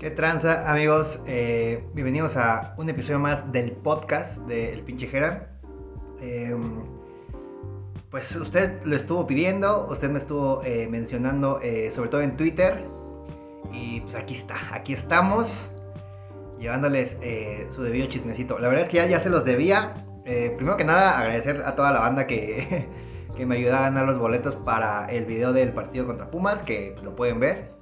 ¿Qué tranza, amigos? Eh, bienvenidos a un episodio más del podcast de El Pinche Jera. Eh, pues usted lo estuvo pidiendo, usted me estuvo eh, mencionando, eh, sobre todo en Twitter. Y pues aquí está, aquí estamos, llevándoles su debido chismecito. La verdad es que ya, ya se los debía. Primero que nada, agradecer a toda la banda que, que me ayudó a ganar los boletos para el video del partido contra Pumas, que pues, lo pueden ver.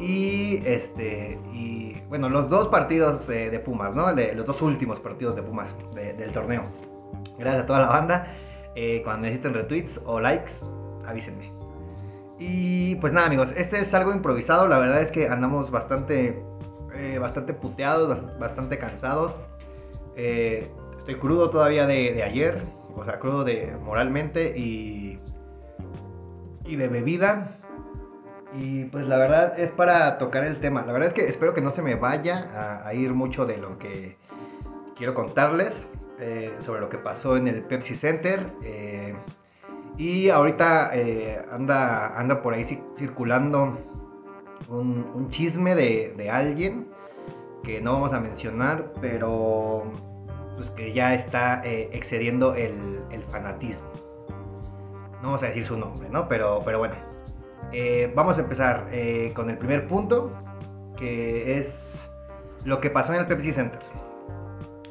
Y este, y bueno, los dos partidos eh, de Pumas, ¿no? Los dos últimos partidos de Pumas de- del torneo. Gracias a toda la banda. Eh, cuando necesiten retweets o likes, avísenme. Y pues nada, amigos, este es algo improvisado. La verdad es que andamos bastante, eh, bastante puteados, bas- bastante cansados. Estoy crudo todavía de, de ayer, o sea, crudo de moralmente y, y de bebida. Y pues la verdad es para tocar el tema. La verdad es que espero que no se me vaya a, ir mucho de lo que quiero contarles eh, sobre lo que pasó en el Pepsi Center. eh, y ahorita eh, anda, anda por ahí ci- circulando un, un chisme de, alguien que no vamos a mencionar, pero pues que ya está excediendo el, el fanatismo. No vamos a decir su nombre, ¿no? Pero, pero bueno. Eh, vamos a empezar eh, con el primer punto, que es lo que pasó en el Pepsi Center.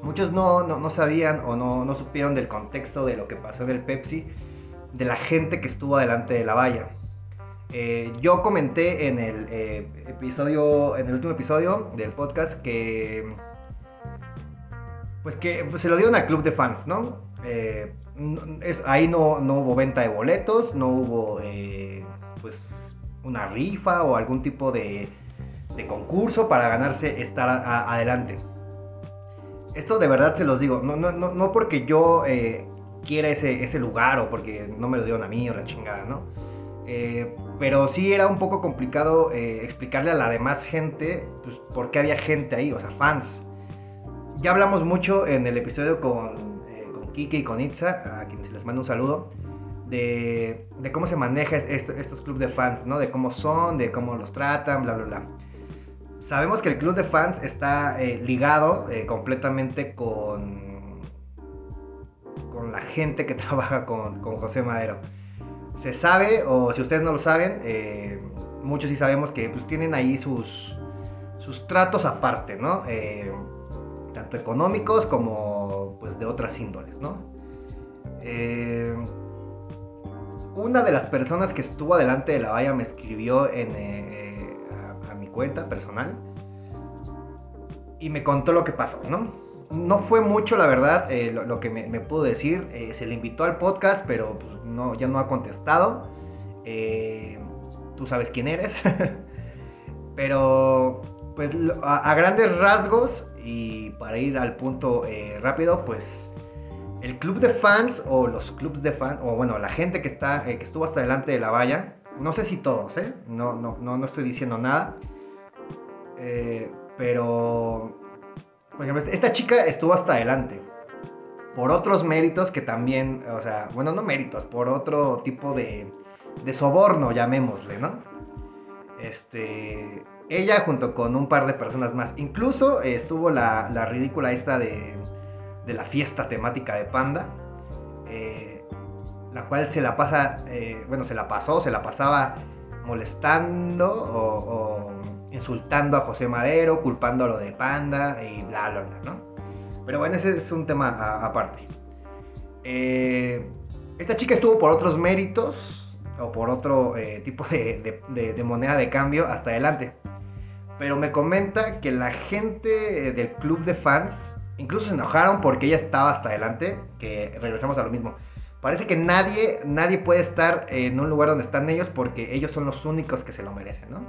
Muchos no, no- no sabían o no, no supieron del contexto de lo que pasó en el Pepsi, de la gente que estuvo delante de la valla. Eh, yo comenté en el episodio, en el último episodio del podcast que, pues que pues, se lo dieron al club de fans, ¿no? Es- ahí no, no hubo venta de boletos, no hubo, pues, una rifa o algún tipo de, de concurso para ganarse estar a- adelante. Esto de verdad se los digo, no, no, no, no porque yo eh, quiera ese, ese lugar o porque no me lo dieron a mí o la chingada, ¿no? Eh, pero sí era un poco complicado eh, explicarle a la demás gente pues, por qué había gente ahí, o sea, fans. Ya hablamos mucho en el episodio con, eh, con Kike y con Itza, a quienes les mando un saludo, de, cómo se maneja es- est- estos clubes de fans, ¿no? De cómo son, de cómo los tratan, bla, bla, bla. Sabemos que el club de fans está eh, ligado eh, completamente con, con la gente que trabaja con, José Madero. Se sabe, o si ustedes no lo saben, eh, muchos sí sabemos que pues, tienen ahí sus, sus tratos aparte, ¿no? Tanto económicos como pues, de otras índoles, ¿no? Eh, una de las personas que estuvo adelante de la valla me escribió en, eh, a, a mi cuenta personal y me contó lo que pasó, ¿no? No fue mucho, la verdad, eh, lo, que me, pudo decir. Eh, se le invitó al podcast, pero pues, ya no ha contestado. Eh, Tú sabes quién eres. pero, pues, a, grandes rasgos y para ir al punto eh, rápido, pues, el club de fans o los clubs de fans, o bueno, la gente que, está, eh, que estuvo hasta delante de la valla, no sé si todos, ¿eh? No, no, no, no estoy diciendo nada. Eh, pero, por ejemplo, esta chica estuvo hasta adelante. Por otros méritos que también, o sea, bueno, no méritos, por otro tipo de, de soborno, llamémosle, ¿no? Este, ella junto con un par de personas más. Incluso eh, estuvo la, la ridícula esta de, de la fiesta temática de Panda. eh, la cual se la pasa, eh, bueno, se la pasó, se la pasaba molestando o, insultando a José Madero, culpándolo de Panda y bla, bla, bla, ¿no? Pero bueno, ese es un tema aparte. Eh, esta chica estuvo por otros méritos o por otro tipo de, de- moneda de cambio hasta adelante. Pero me comenta que la gente del club de fans incluso se enojaron porque ella estaba hasta adelante, que regresamos a lo mismo. Parece que nadie, nadie puede estar en un lugar donde están ellos porque ellos son los únicos que se lo merecen, ¿no?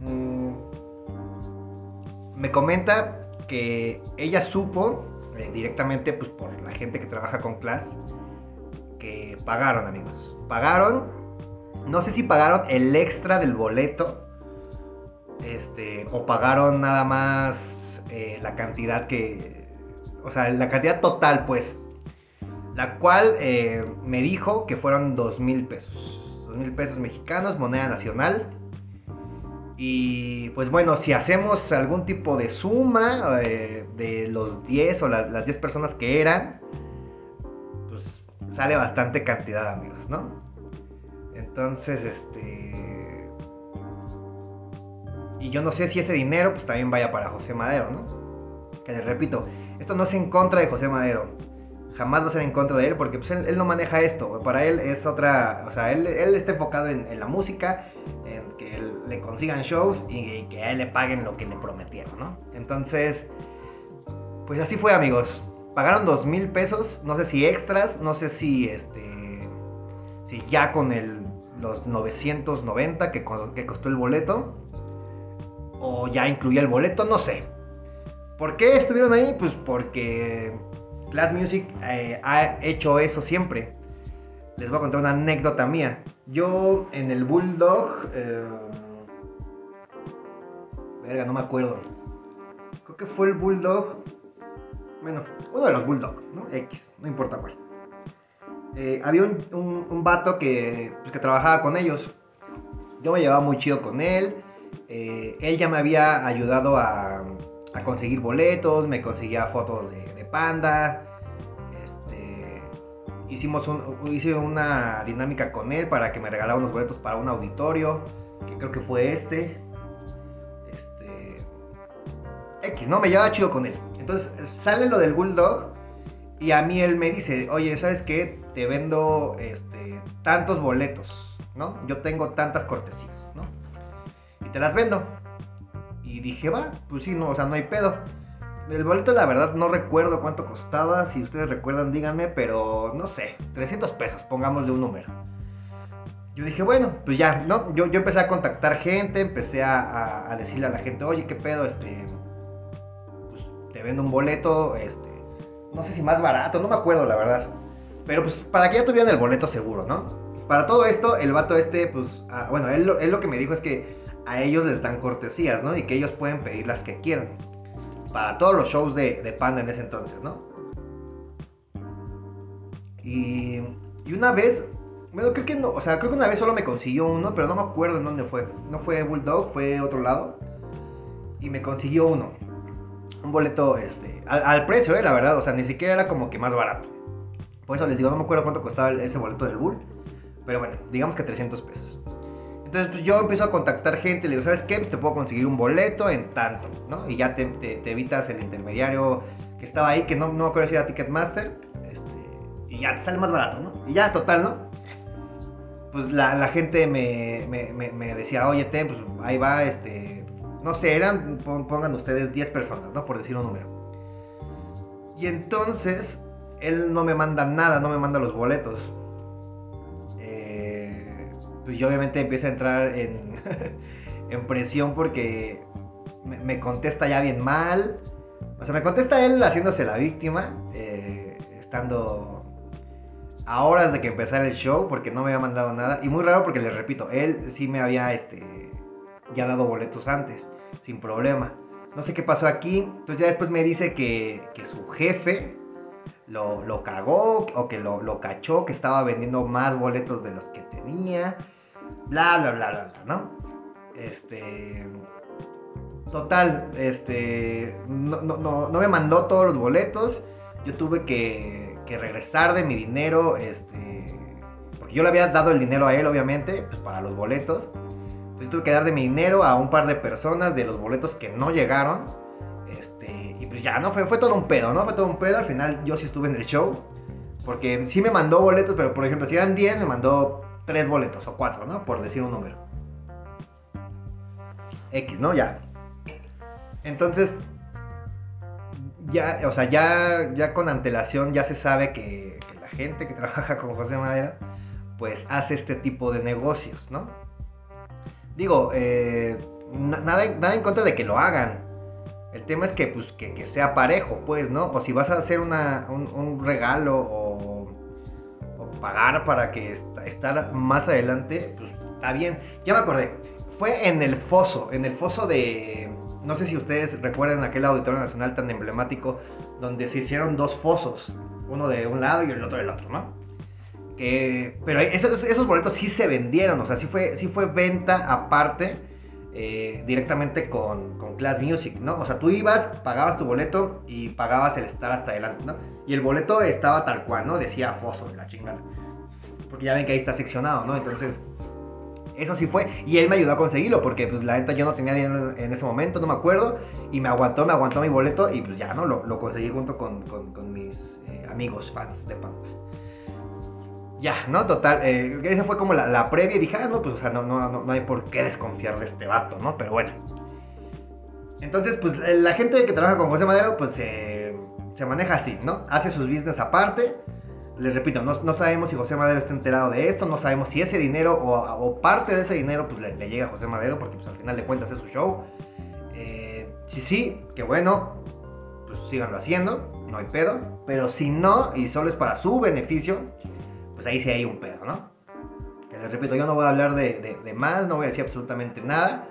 Mm, me comenta que ella supo eh, directamente pues, por la gente que trabaja con Class que pagaron, amigos. Pagaron, no sé si pagaron el extra del boleto este, o pagaron nada más eh, la cantidad que, o sea, la cantidad total, pues, la cual eh, me dijo que fueron dos mil pesos, dos mil pesos mexicanos, moneda nacional. Y pues bueno, si hacemos algún tipo de suma eh, de los 10 o las 10 personas que eran, pues sale bastante cantidad, amigos, ¿no? Entonces, este... Y yo no sé si ese dinero pues también vaya para José Madero, ¿no? Que les repito, esto no es en contra de José Madero. Jamás va a ser en contra de él porque pues, él, no maneja esto. Para él es otra... O sea, él, está enfocado en, la música, en que le consigan shows y, que a él le paguen lo que le prometieron, ¿no? Entonces, pues así fue, amigos. Pagaron dos mil pesos, no sé si extras, no sé si este... Si ya con el, los 990 que, que costó el boleto. O ya incluía el boleto, no sé. ¿Por qué estuvieron ahí? Pues porque Class Music eh, ha hecho eso siempre. Les voy a contar una anécdota mía. Yo en el Bulldog... Eh, verga, no me acuerdo. Creo que fue el Bulldog... Bueno, uno de los Bulldogs, ¿no? X, no importa cuál. Eh, había un, un, vato que, pues, que trabajaba con ellos. Yo me llevaba muy chido con él. Él ya me había ayudado a conseguir boletos, me conseguía fotos de, panda. Este, hicimos hice una dinámica con él para que me regalara unos boletos para un auditorio, que creo que fue este. Este. X, ¿no? Me llevaba chido con él. Entonces sale lo del Bulldog y a mí él me dice, oye, ¿sabes qué? Te vendo este, tantos boletos, ¿no? Yo tengo tantas cortesías, ¿no? Te las vendo. Y dije, va, pues sí, no, o sea, no hay pedo. El boleto, la verdad, no recuerdo cuánto costaba. Si ustedes recuerdan, díganme, pero no sé, 300 pesos, pongámosle un número. Yo dije, bueno, pues ya, ¿no? Yo, yo empecé a contactar gente, empecé a, a, decirle a la gente, oye, ¿qué pedo? Este, pues, te vendo un boleto, este, no sé si más barato, no me acuerdo, la verdad. Pero pues para que ya tuvieran el boleto seguro, ¿no? Para todo esto, el vato este, pues, ah, bueno, él, él, lo que me dijo es que a ellos les dan cortesías, ¿no? Y que ellos pueden pedir las que quieran. Para todos los shows de, Panda en ese entonces, ¿no? Y, una vez, bueno, creo que no, o sea, creo que una vez solo me consiguió uno, pero no me acuerdo en dónde fue. No fue Bulldog, fue otro lado. Y me consiguió uno. Un boleto, este, al, precio, eh, la verdad, o sea, ni siquiera era como que más barato. Por eso les digo, no me acuerdo cuánto costaba ese boleto del Bull. Pero bueno, digamos que 300 pesos. Entonces, pues yo empiezo a contactar gente, le digo, ¿sabes qué? Pues te puedo conseguir un boleto en tanto, ¿no? Y ya te, evitas el intermediario que estaba ahí, que no, no me acuerdo Ticketmaster, este, y ya te sale más barato, ¿no? Y ya, total, ¿no? Pues la, gente me, decía, oye, pues ahí va, este, no sé, eran, pongan ustedes 10 personas, ¿no? Por decir un número. Y entonces, él no me manda nada, no me manda los boletos pues yo obviamente empiezo a entrar en, en presión porque me, contesta ya bien mal. O sea, me contesta él haciéndose la víctima, eh, estando a horas de que empezara el show porque no me había mandado nada. Y muy raro porque les repito, él sí me había este, ya dado boletos antes, sin problema. No sé qué pasó aquí. Entonces ya después me dice que, que su jefe lo, lo, cagó o que lo, lo, cachó, que estaba vendiendo más boletos de los que tenía bla, bla, bla, bla, ¿no? Este... Total, este... No, no, no, me mandó todos los boletos. Yo tuve que, que regresar de mi dinero, este... Porque yo le había dado el dinero a él, obviamente, pues para los boletos. Entonces tuve que dar de mi dinero a un par de personas de los boletos que no llegaron. Ya, ¿no? Fue, fue todo un pedo, ¿no? Fue todo un pedo. Al final yo sí estuve en el show. Porque sí me mandó boletos, pero por ejemplo, si eran 10, me mandó tres boletos o cuatro, ¿no? Por decir un número. X, ¿no? Ya. Entonces, ya, o sea, ya, ya con antelación ya se sabe que, la gente que trabaja con José Madera, pues hace este tipo de negocios, ¿no? Digo, eh, nada, nada en contra de que lo hagan. El tema es que, pues, que, sea parejo, pues, ¿no? O si vas a hacer una, un, regalo o pagar para que estar más adelante, pues está bien. Ya me acordé. Fue en el foso, en el foso de... No sé si ustedes recuerdan aquel Auditorio Nacional tan emblemático donde se hicieron dos fosos, uno de un lado y el otro del otro, ¿no? Que, pero esos, esos boletos sí se vendieron, o sea, sí fue, sí fue venta aparte eh, directamente con, con, Class Music, ¿no? O sea, tú ibas, pagabas tu boleto y pagabas el estar hasta adelante, ¿no? Y el boleto estaba tal cual, ¿no? Decía Foso, la chingada. Porque ya ven que ahí está seccionado, ¿no? Entonces, eso sí fue. Y él me ayudó a conseguirlo porque pues la neta yo no tenía dinero en ese momento, no me acuerdo. Y me aguantó, me aguantó mi boleto y pues ya, ¿no? Lo, lo conseguí junto con, con, con mis eh, amigos fans de Pampa. Ya, ¿no? Total, eh, esa fue como la, previa y dije, ah, no, pues o sea, no, no, no, hay por qué desconfiar de este vato, ¿no? Pero bueno. Entonces, pues la gente que trabaja con José Madero, pues se maneja así, ¿no? Hace sus business aparte les repito, no, sabemos si José Madero está enterado de esto, no sabemos si ese dinero o, parte de ese dinero pues le, llega a José Madero, porque pues, al final de cuentas es su show. Eh, si sí, que bueno, pues síganlo haciendo, no hay pedo. Pero si no, y solo es para su beneficio, pues ahí sí hay un pedo, ¿no? Que les repito, yo no voy a hablar de, más, no voy a decir absolutamente nada.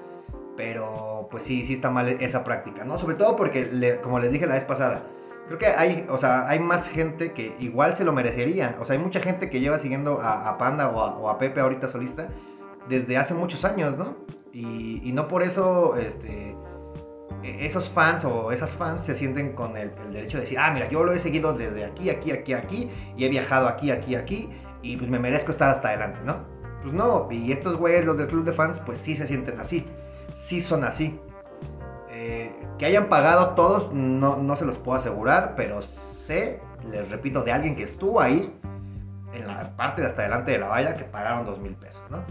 Pero pues sí, sí está mal esa práctica, ¿no? Sobre todo porque, como les dije la vez pasada, creo que hay, o sea, hay más gente que igual se lo merecería. O sea, hay mucha gente que lleva siguiendo a, Panda o a, Pepe ahorita solista desde hace muchos años, ¿no? Y, no por eso este, esos fans o esas fans se sienten con el, derecho de decir, ah, mira, yo lo he seguido desde aquí, aquí, aquí, aquí, y he viajado aquí, aquí, aquí, y pues me merezco estar hasta adelante, ¿no? Pues no, y estos güeyes, los del club de fans, pues sí se sienten así, sí son así. Eh, que hayan pagado todos, no, no se los puedo asegurar, pero sé, les repito, de alguien que estuvo ahí, en la parte de hasta delante de la valla, que pagaron dos mil pesos, ¿no?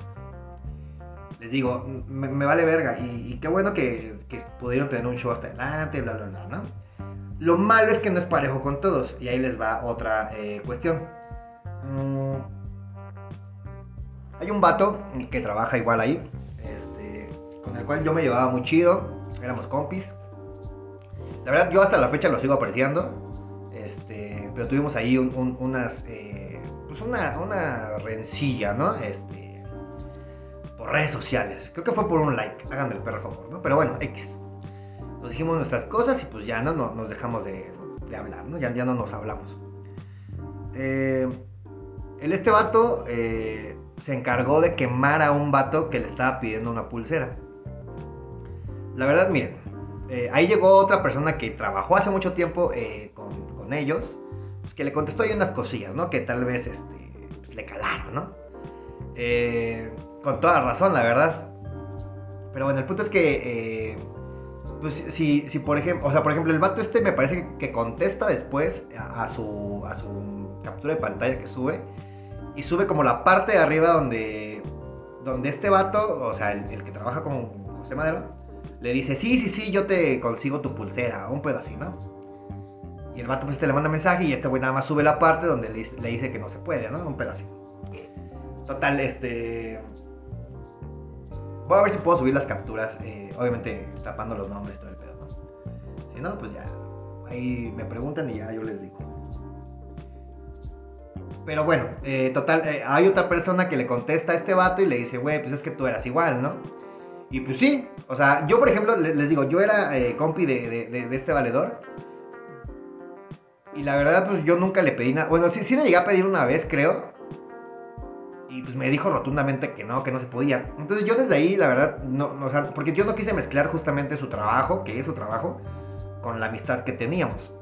Les digo, me, vale verga, y, qué bueno que, pudieron tener un show hasta adelante, bla, bla, bla, ¿no? Lo malo es que no es parejo con todos, y ahí les va otra eh, cuestión. Mm, hay un vato que trabaja igual ahí, este, con el cual yo me llevaba muy chido éramos compis. La verdad, yo hasta la fecha lo sigo apreciando. Este, pero tuvimos ahí unas. Eh, pues una, una rencilla, ¿no? Este. Redes sociales. Creo que fue por un like. Háganme el perro favor, ¿no? Pero bueno, X. Nos dijimos nuestras cosas y pues ya no, nos dejamos de, hablar, ¿no? Ya, ya no nos hablamos. Eh, el este vato eh, se encargó de quemar a un vato que le estaba pidiendo una pulsera. La verdad, miren, eh, ahí llegó otra persona que trabajó hace mucho tiempo eh, con, ellos, pues que le contestó ahí unas cosillas, ¿no? Que tal vez este, pues, le calaron, ¿no? Eh, con toda razón, la verdad. Pero bueno, el punto es que, pues si, si por ejemplo, o sea, por ejemplo, el vato este me parece que contesta después a, su, a su captura de pantalla que sube. Y sube como la parte de arriba donde, donde este vato, o sea, el, que trabaja con José Madero, le dice, sí, sí, sí, yo te consigo tu pulsera, un pedo así, ¿no? Y el vato pues te le manda mensaje y este güey nada más sube la parte donde le, dice que no se puede, ¿no? Un así. Total, este... Voy a ver si puedo subir las capturas, eh, obviamente tapando los nombres y todo el pedo. Si no, pues ya, ahí me preguntan y ya yo les digo. Pero bueno, eh, total, eh, hay otra persona que le contesta a este vato y le dice, güey, pues es que tú eras igual, ¿no? Y pues sí, o sea, yo por ejemplo, les digo, yo era compi de, este valedor. Y la verdad, pues yo nunca le pedí nada. Bueno, sí, sí le llegué a pedir una vez, creo. Y pues me dijo rotundamente que no, que no se podía. Entonces yo desde ahí, la verdad, no, o sea, porque yo no quise mezclar justamente su trabajo, que es su trabajo, con la amistad que teníamos.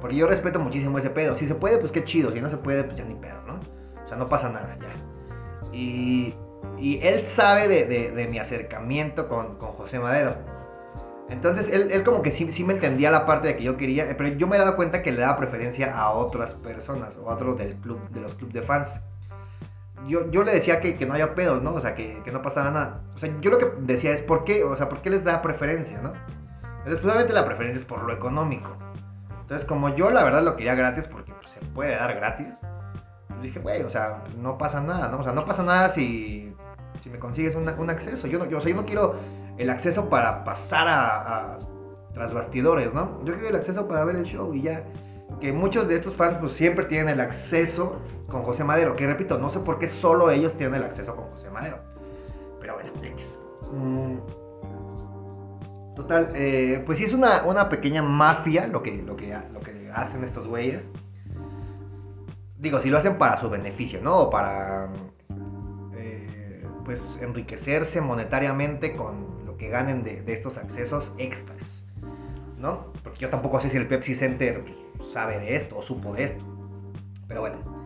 Porque yo respeto muchísimo ese pedo. Si se puede, pues qué chido. Si no se puede, pues ya ni pedo, ¿no? O sea, no pasa nada ya. Y y él sabe de, mi acercamiento con, José Madero. Entonces él, como que sí, sí, me entendía la parte de que yo quería, pero yo me daba cuenta que le daba preferencia a otras personas o a otros del club, de los clubes de fans. Yo, yo le decía que, no haya pedos, ¿no? O sea, que, no pasaba nada. O sea, yo lo que decía es, ¿por qué? O sea, ¿por qué les da preferencia, no? Entonces, obviamente la preferencia es por lo económico. Entonces, como yo la verdad lo quería gratis, porque pues, se puede dar gratis, pues dije, güey, o sea, no pasa nada, ¿no? O sea, no pasa nada si si me consigues un acceso. Yo no, yo, no quiero el acceso para pasar a, tras bastidores, ¿no? Yo quiero el acceso para ver el show y ya. Que muchos de estos fans pues siempre tienen el acceso con José Madero. Que repito, no sé por qué solo ellos tienen el acceso con José Madero. Pero bueno, X. Mm. Total, eh, pues sí es una, una, pequeña mafia lo que, lo, que, lo que hacen estos güeyes. Digo, si lo hacen para su beneficio, ¿no? O para pues enriquecerse monetariamente con lo que ganen de, estos accesos extras, ¿no? Porque yo tampoco sé si el Pepsi Center pues, sabe de esto o supo de esto. Pero bueno.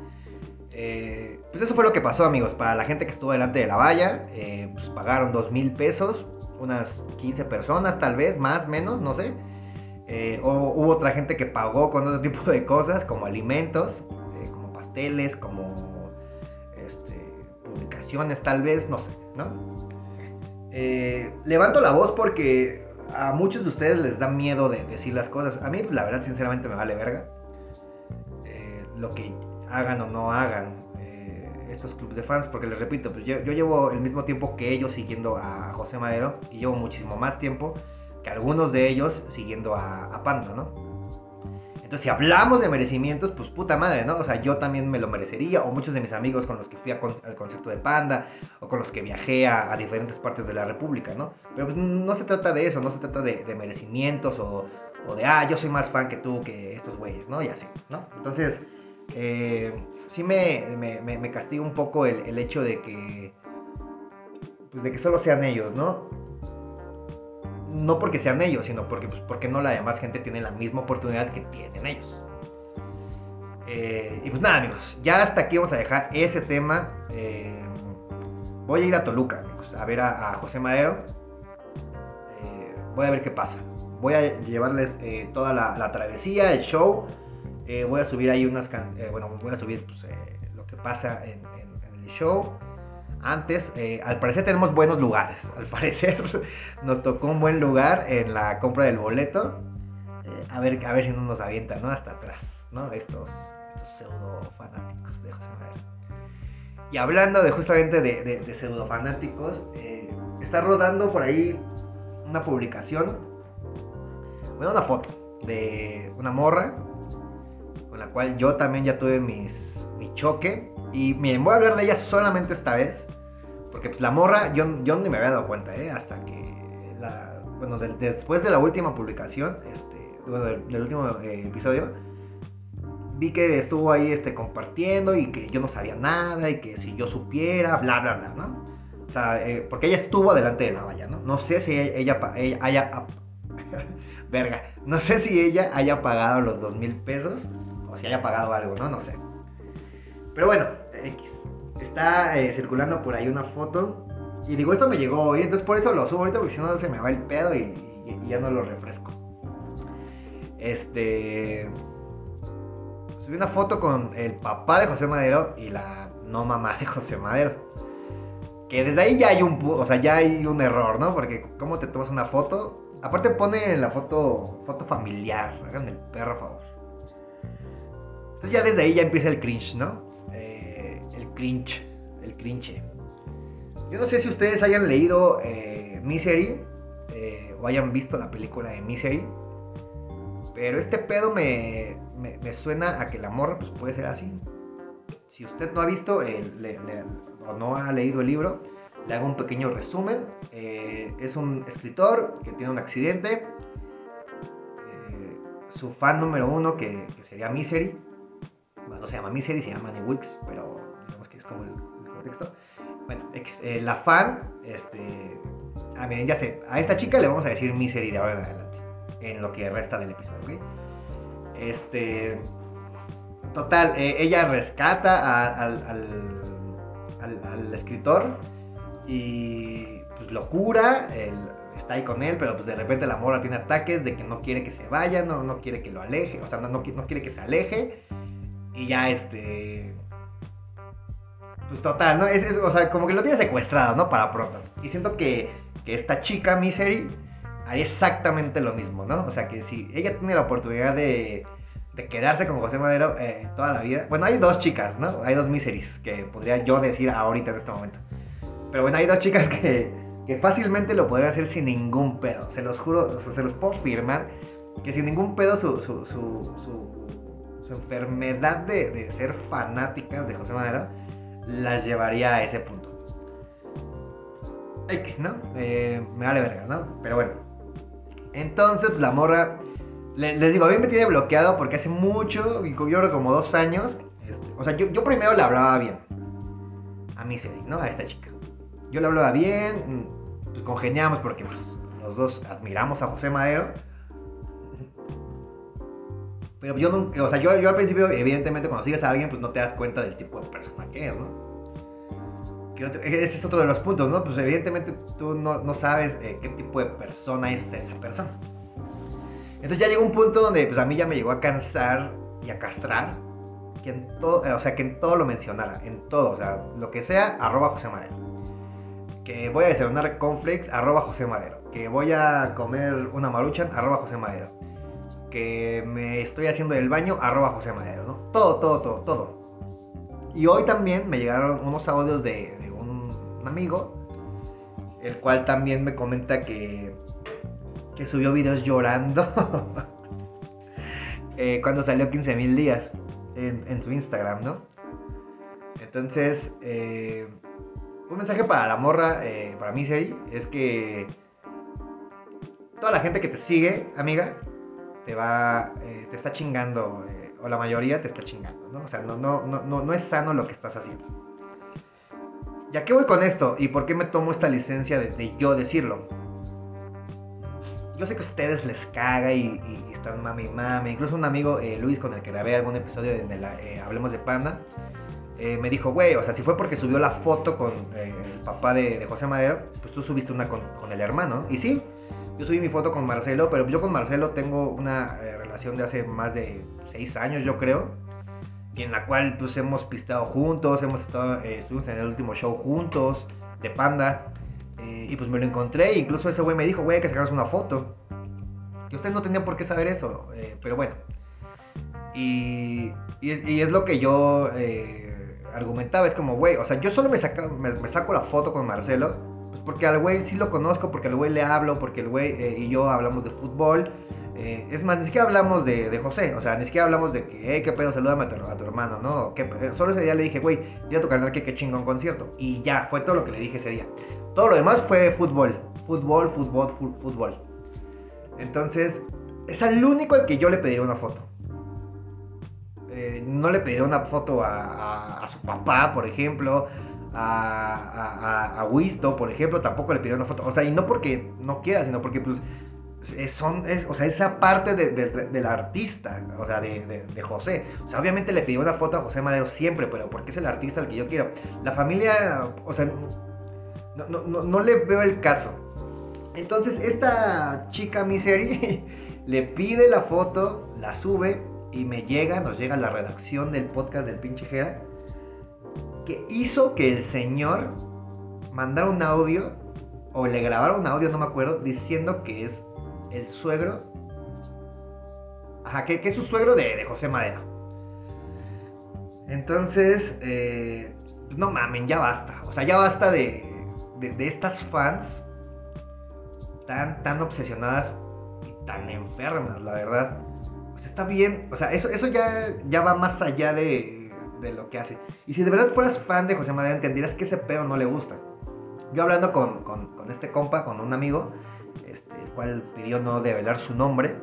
Eh, pues eso fue lo que pasó, amigos. Para la gente que estuvo delante de la valla, eh, pues pagaron dos mil pesos, unas 15 personas, tal vez, más, menos, no sé. Eh, o hubo otra gente que pagó con otro tipo de cosas, como alimentos, como pasteles, como este, publicaciones, tal vez, no sé, ¿no? levanto la voz porque a muchos de ustedes les da miedo de decir las cosas. A mí, la verdad, sinceramente, me vale verga. lo que hagan o no hagan eh, estos clubes de fans, porque les repito, pues yo, llevo el mismo tiempo que ellos siguiendo a José Madero y llevo muchísimo más tiempo que algunos de ellos siguiendo a, Panda, ¿no? Entonces, si hablamos de merecimientos, pues puta madre, ¿no? O sea, yo también me lo merecería, o muchos de mis amigos con los que fui al concierto de Panda, o con los que viajé a, diferentes partes de la República, ¿no? Pero pues no se trata de eso, no se trata de, merecimientos o, o, de, ah, yo soy más fan que tú, que estos güeyes, ¿no? Y así, ¿no? Entonces, eh, sí me, me, castiga un poco el, hecho de que, pues de que solo sean ellos, ¿no? No porque sean ellos, sino porque, pues, porque no la demás gente tiene la misma oportunidad que tienen ellos. Eh, y pues nada, amigos, ya hasta aquí vamos a dejar ese tema. Eh, voy a ir a Toluca, a ver a, José Madero. voy a ver qué pasa. Voy a llevarles toda la, travesía, el show. Eh, voy a subir ahí unas... Eh, bueno, voy a subir pues, eh, lo que pasa en, el show. Antes, al parecer tenemos buenos lugares. Al parecer nos tocó un buen lugar en la compra del boleto. a, ver, a ver si no nos avienta, ¿no? Hasta atrás, ¿no? Estos, estos pseudo fanáticos de José. Y hablando de justamente de, de pseudo fanáticos, está rodando por ahí una publicación, bueno, una foto de una morra la cual yo también ya tuve mis, mi choque. Y miren, voy a hablar de ella solamente esta vez. Porque pues, la morra, yo, ni me había dado cuenta, ¿eh? Hasta que, bueno, después de la última publicación, este, bueno, del, último eh, episodio, vi que estuvo ahí este, compartiendo y que yo no sabía nada y que si yo supiera, bla, bla, bla, ¿no? O sea, eh, porque ella estuvo delante de la valla, ¿no? No sé si ella, ella, haya... verga, no sé si ella haya pagado los dos mil pesos o si haya pagado algo, ¿no? No sé. Pero bueno, X. Está eh, circulando por ahí una foto. Y digo, esto me llegó hoy, entonces por eso lo subo ahorita porque si no se me va el pedo y, ya no lo refresco. Este. Subí una foto con el papá de José Madero y la no mamá de José Madero. Que desde ahí ya hay un, o sea, ya hay un error, ¿no? Porque cómo te tomas una foto. Aparte pone la foto, foto familiar. Háganme el perro favor. Entonces ya desde ahí ya empieza el cringe, ¿no? Eh, el cringe, el cringe. Yo no sé si ustedes hayan leído eh, Misery eh, o hayan visto la película de Misery. Pero este pedo me, suena a que la morra pues, puede ser así. Si usted no ha visto o no ha leído el libro, le hago un pequeño resumen. es un escritor que tiene un accidente. su fan número uno, que sería Misery, no se llama Misery, se llama pero digamos que es como el, contexto. Bueno, eh, la fan, este, ah, miren, ya sé, a esta chica le vamos a decir Misery ahora en adelante, en lo que resta del episodio, ¿ok? Este, total, eh, ella rescata al, al, escritor y pues lo cura, está ahí con él, pero pues de repente la mora tiene ataques de que no quiere que se vaya, no, no quiere que lo aleje, o sea, no, no quiere que se aleje y ya este. Pues total, ¿no? Es, o sea, como que lo tiene secuestrado, ¿no? Para pronto. Y siento que, que esta chica, Misery, haría exactamente lo mismo, ¿no? O sea, que si ella tiene la oportunidad de, de quedarse con José Madero eh, toda la vida. Bueno, hay dos chicas, ¿no? Hay dos Miseries que podría yo decir ahorita en este momento. Pero bueno, hay dos chicas que, que fácilmente lo podrían hacer sin ningún pedo. Se los juro, o sea, se los puedo firmar que sin ningún pedo su, su, su enfermedad de, ser fanáticas de José Madero las llevaría a ese punto. X, ¿no? Eh, me vale verga, ¿no? Pero bueno. Entonces, la morra. les digo, a mí me tiene bloqueado porque hace mucho, yo creo como dos años. Este, o sea, yo, primero le hablaba bien. A Misery, ¿no? A esta chica. Yo le hablaba bien. pues, congeniamos porque pues, los dos admiramos a José Madero. Pero yo nunca, o sea, yo, yo al principio, evidentemente, cuando sigues a alguien, pues no te das cuenta del tipo de persona que es, ¿no? ese es otro de los puntos, ¿no? Pues evidentemente tú no, no sabes eh, qué tipo de persona es esa persona. Entonces ya llegó un punto donde pues a mí ya me llegó a cansar y a castrar que en todo, o sea, que en todo lo mencionara, en todo, o sea, lo que sea, arroba José Madero. Que voy a desayunar conflex, arroba José Madero. Que voy a comer una maruchan, arroba José Madero. Que me estoy haciendo el baño, arroba José Madero, ¿no? Todo, todo, todo, todo. Y hoy también me llegaron unos audios de, un, amigo, el cual también me comenta que, que subió videos llorando eh, cuando salió 15.000 días en, su Instagram, ¿no? Entonces, eh, un mensaje para la morra, eh, para mí, Seri, es que toda la gente que te sigue, amiga, te va, eh, te está chingando, o la mayoría te está chingando, ¿no? O sea, no, no, no, no es sano lo que estás haciendo. ¿Ya qué voy con esto? ¿Y por qué me tomo esta licencia de, yo decirlo? Yo sé que a ustedes les caga y están mami mami. Incluso un amigo, eh, Luis, con el que grabé algún episodio de la, eh, Hablemos de Panda, eh, me dijo, güey, o sea, si fue porque subió la foto con el papá de, José Madero, pues tú subiste una con, el hermano. Y sí, yo subí mi foto con Marcelo, pero yo con Marcelo tengo una relación de hace más de seis años, yo creo. Y en la cual pues hemos pistado juntos, hemos estado, estuvimos en el último show juntos de Panda. y pues me lo encontré, incluso ese güey me dijo, güey, que sacaras una foto. Que ustedes no tenían por qué saber eso, eh, pero bueno. Y, es, lo que yo eh, argumentaba, es como, güey, o sea, yo solo me, me, saco la foto con Marcelo, porque al güey sí lo conozco, porque al güey le hablo, porque el güey eh, y yo hablamos de fútbol. es más, ni siquiera hablamos de, José, o sea, ni siquiera hablamos de que, hey, qué pedo, salúdame a tu, hermano, ¿no? solo ese día le dije, güey, voy a tu canal que qué chingón concierto. Y ya, fue todo lo que le dije ese día. Todo lo demás fue fútbol, fútbol, fútbol, fútbol. Entonces, es al único al que yo le pediría una foto. Eh, no le pediría una foto a, su papá, por ejemplo, a, a, Wisto, por ejemplo, tampoco le pediría una foto. O sea, y no porque no quiera, sino porque pues son, o sea, esa parte del artista, o sea, de, José. O sea, obviamente le pediría una foto a José Madero siempre, pero porque es el artista al que yo quiero. La familia, o sea, no, no le veo el caso. Entonces esta chica Misery le pide la foto, la sube y me llega, nos llega la redacción del podcast del pinche Jera, hizo que el señor mandara un audio, o le grabara un audio, no me acuerdo, diciendo que es el suegro, ajá, que, es su suegro de, José Madero. Entonces, eh, no mamen, ya basta. O sea, ya basta de, de estas fans tan, obsesionadas y tan enfermas, la verdad. Pues está bien, o sea, eso, eso ya, ya va más allá de, de lo que hace. Y si de verdad fueras fan de José Madero, entenderías que ese pedo no le gusta. Yo hablando con, con, con este compa, con un amigo, este, el cual pidió no develar su nombre,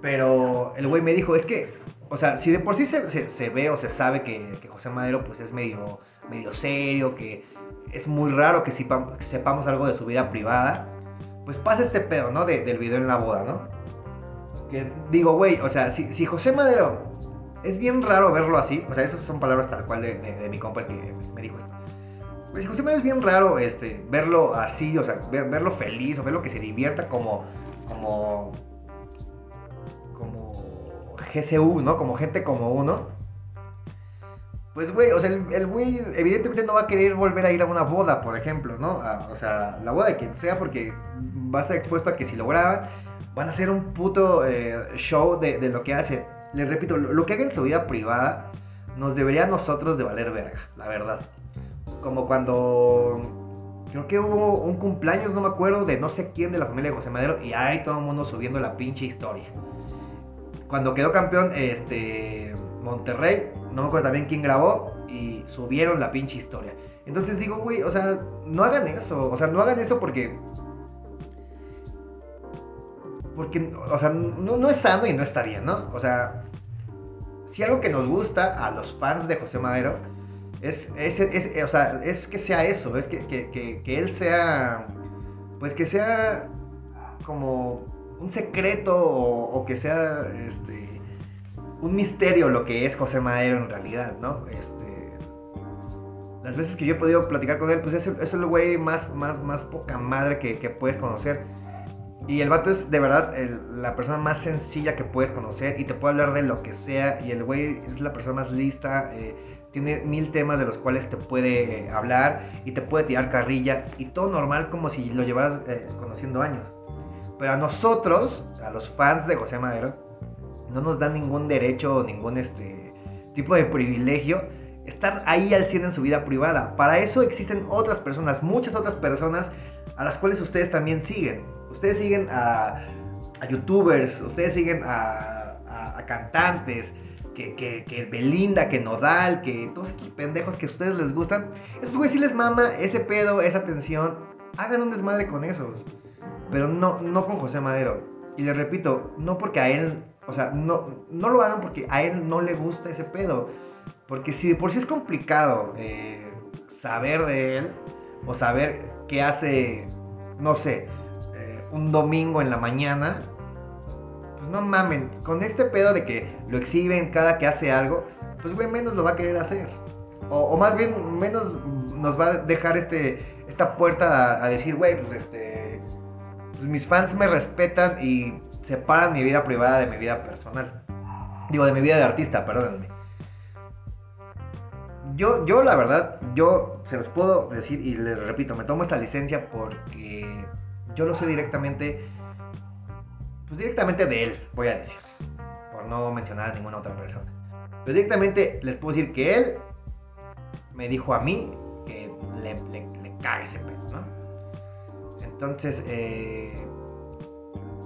pero el güey me dijo, es que, o sea, si de por sí se, se, ve o se sabe que, que, José Madero pues es medio, medio serio, que es muy raro que, que sepamos algo de su vida privada, pues pasa este pedo, ¿no? del video en la boda, ¿no? Que digo, güey, o sea, si, José Madero es bien raro verlo así, o sea, esas son palabras tal cual de, mi compa el que me dijo esto. Pues José es bien raro este, verlo así, o sea, verlo feliz o verlo que se divierta como, como, como GCU, ¿no? Como gente como uno. Pues, güey, o sea, el, güey evidentemente no va a querer volver a ir a una boda, por ejemplo, ¿no? o sea, la boda de quien sea, porque va a estar expuesto a que si lo graban, van a hacer un puto eh, show de, lo que hace. Les repito, lo, que haga en su vida privada nos debería a nosotros de valer verga, la verdad. Como cuando creo que hubo un cumpleaños, no me acuerdo, de no sé quién de la familia de José Madero y hay todo el mundo subiendo la pinche historia. Cuando quedó campeón este Monterrey, no me acuerdo también quién grabó y subieron la pinche historia. Entonces digo, güey, o sea, no hagan eso, o sea, no hagan eso porque porque, o sea, no, no, es sano y no está bien, ¿no? O sea, si algo que nos gusta a los fans de José Madero es, es, es o sea, es que sea eso, es que, que, que, él sea pues que sea como un secreto o, que sea este, un misterio lo que es José Madero en realidad, ¿no? Este, las veces que yo he podido platicar con él, pues es el, güey más, más, más poca madre que puedes conocer. Y el vato es de verdad la persona más sencilla que puedes conocer y te puede hablar de lo que sea. Y el güey es la persona más lista. Eh, tiene mil temas de los cuales te puede eh, hablar y te puede tirar carrilla. Y todo normal como si lo llevaras eh, conociendo años. Pero a nosotros, a los fans de José Madero, no nos dan ningún derecho o ningún este, tipo de privilegio estar ahí al 100 en su vida privada. Para eso existen otras personas, muchas otras personas a las cuales ustedes también siguen. Ustedes siguen a, youtubers, ustedes siguen a, cantantes, que, que, Belinda, que Nodal, que todos estos pendejos que a ustedes les gustan. Esos güeyes sí les mama ese pedo, esa atención. Hagan un desmadre con esos. Pero no, no con José Madero. Y les repito, no porque a él, o sea, no, no lo hagan porque a él no le gusta ese pedo. Porque si por sí es complicado eh, saber de él o saber qué hace, no sé, un domingo en la mañana, pues no mamen, con este pedo de que lo exhiben cada que hace algo, pues güey, menos lo va a querer hacer. O, más bien, menos nos va a dejar este, esta puerta a, decir, güey, pues este, pues mis fans me respetan y separan mi vida privada de mi vida personal. Digo, de mi vida de artista, perdónenme. Yo, yo la verdad, yo se los puedo decir y les repito, me tomo esta licencia porque yo lo sé directamente, pues directamente de él, voy a decir, por no mencionar a ninguna otra persona. Pero directamente les puedo decir que él me dijo a mí que le, le, caga ese pedo, ¿no? Entonces, eh,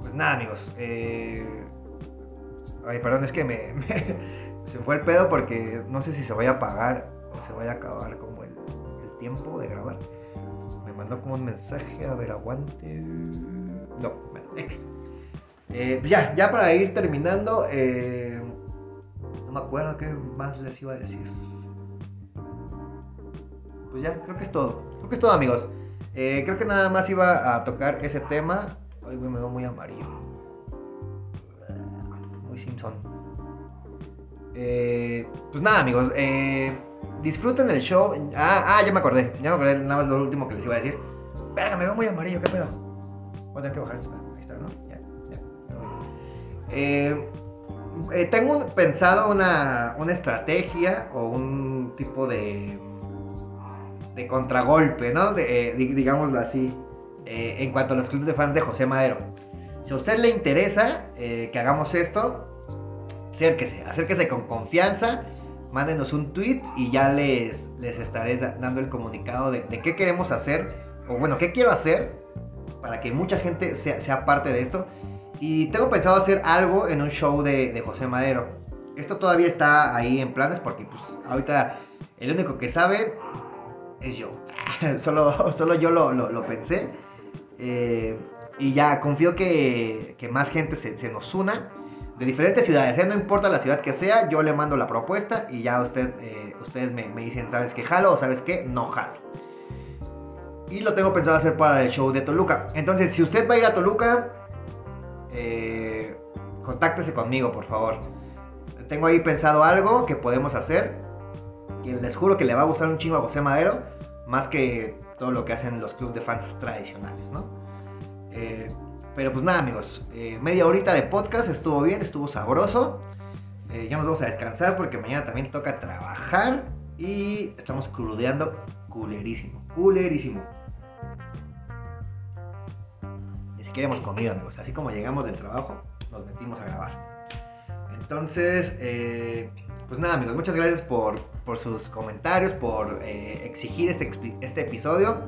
pues nada, amigos. Eh, ay, perdón, es que me, se fue el pedo porque no sé si se vaya a apagar o se vaya a acabar como el tiempo de grabar mandó como un mensaje, a ver, aguante. No, bueno, X. Eh, pues ya, ya para ir terminando, eh, no me acuerdo qué más les iba a decir. Pues ya, creo que es todo. Creo que es todo, amigos. Eh, creo que nada más iba a tocar ese tema. Ay, me veo muy amarillo. Muy Simpson. pues nada, amigos. Eh, disfruten el show. Ah, ah, ya me acordé. Ya me acordé nada más lo último que les iba a decir. Verga, me veo muy amarillo, ¿qué pedo? Voy a tener que bajar esta. Ahí está, ¿no? Ya, ya. Eh, eh, tengo pensado una, una estrategia o un tipo de, de contragolpe, ¿no? De, eh, digámoslo así, eh, en cuanto a los clubes de fans de José Madero. Si a usted le interesa que hagamos esto, acérquese, acérquese con confianza mándenos un tweet y ya les, les estaré dando el comunicado de, qué queremos hacer, o bueno, qué quiero hacer para que mucha gente sea, parte de esto. Y tengo pensado hacer algo en un show de, José Madero. Esto todavía está ahí en planes porque pues ahorita el único que sabe es yo. solo, solo yo lo, pensé. Eh, y ya confío que, más gente se, se nos una de diferentes ciudades, ¿eh? no importa la ciudad que sea, yo le mando la propuesta y ya usted, eh, ustedes me, dicen, ¿sabes qué jalo o sabes qué no jalo? Y lo tengo pensado hacer para el show de Toluca. Entonces, si usted va a ir a Toluca, eh, contáctese conmigo, por favor. Tengo ahí pensado algo que podemos hacer. Que les juro que le va a gustar un chingo a José Madero. Más que todo lo que hacen los clubes de fans tradicionales, ¿no? Eh, pero pues nada, amigos, eh, media horita de podcast estuvo bien, estuvo sabroso. Eh, ya nos vamos a descansar porque mañana también toca trabajar y estamos crudeando culerísimo, culerísimo. Ni siquiera hemos comido, amigos. Así como llegamos del trabajo, nos metimos a grabar. Entonces, eh, pues nada, amigos, muchas gracias por, sus comentarios, por exigir este, este episodio.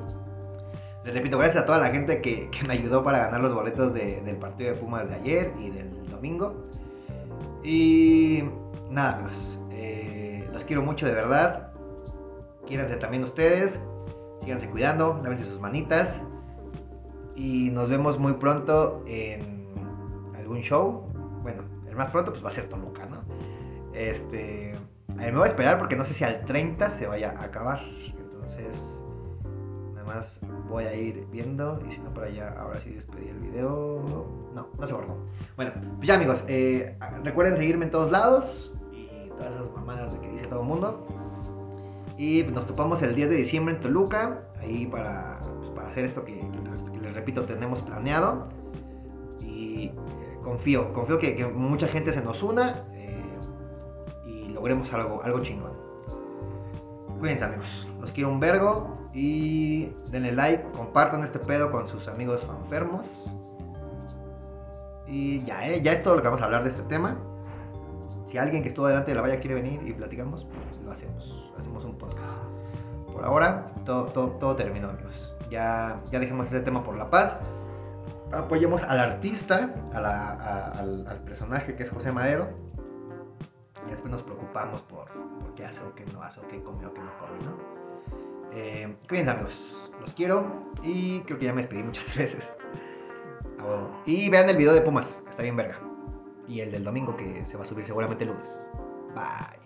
Les repito, gracias a toda la gente que, me ayudó para ganar los boletos del partido de Pumas de ayer y del domingo. Y nada, pues eh, los quiero mucho de verdad. Quírense también ustedes. Síganse cuidando, lávense sus manitas. Y nos vemos muy pronto en algún show. Bueno, el más pronto pues va a ser Toluca, ¿no? Este, a me voy a esperar porque no sé si al 30 se vaya a acabar. Entonces, Además, voy a ir viendo. Y si no, por allá, ahora sí despedí el video. No, no se borró. Bueno, pues ya, amigos. eh, recuerden seguirme en todos lados. Y todas esas mamadas que dice todo el mundo. Y pues, nos topamos el 10 de diciembre en Toluca. Ahí para, pues, para hacer esto que, les repito, tenemos planeado. Y eh, confío, confío que, que mucha gente se nos una. eh, y logremos algo, algo chingón. Cuídense amigos, los quiero un vergo y denle like, compartan este pedo con sus amigos enfermos. Y ya, ¿eh? ya es todo lo que vamos a hablar de este tema. Si alguien que estuvo delante de la valla quiere venir y platicamos, pues lo hacemos, hacemos un podcast. Por ahora, todo, todo, todo terminó amigos. Ya, ya dejemos ese tema por la paz. Apoyemos al artista, al, personaje que es José Madero. Y después nos preocupamos por, por qué hace o qué no hace, o qué come o qué no come, ¿no? Eh, cuídense amigos, los quiero y creo que ya me despedí muchas veces. Y vean el video de Pumas, está bien verga. Y el del domingo que se va a subir seguramente el lunes. Bye.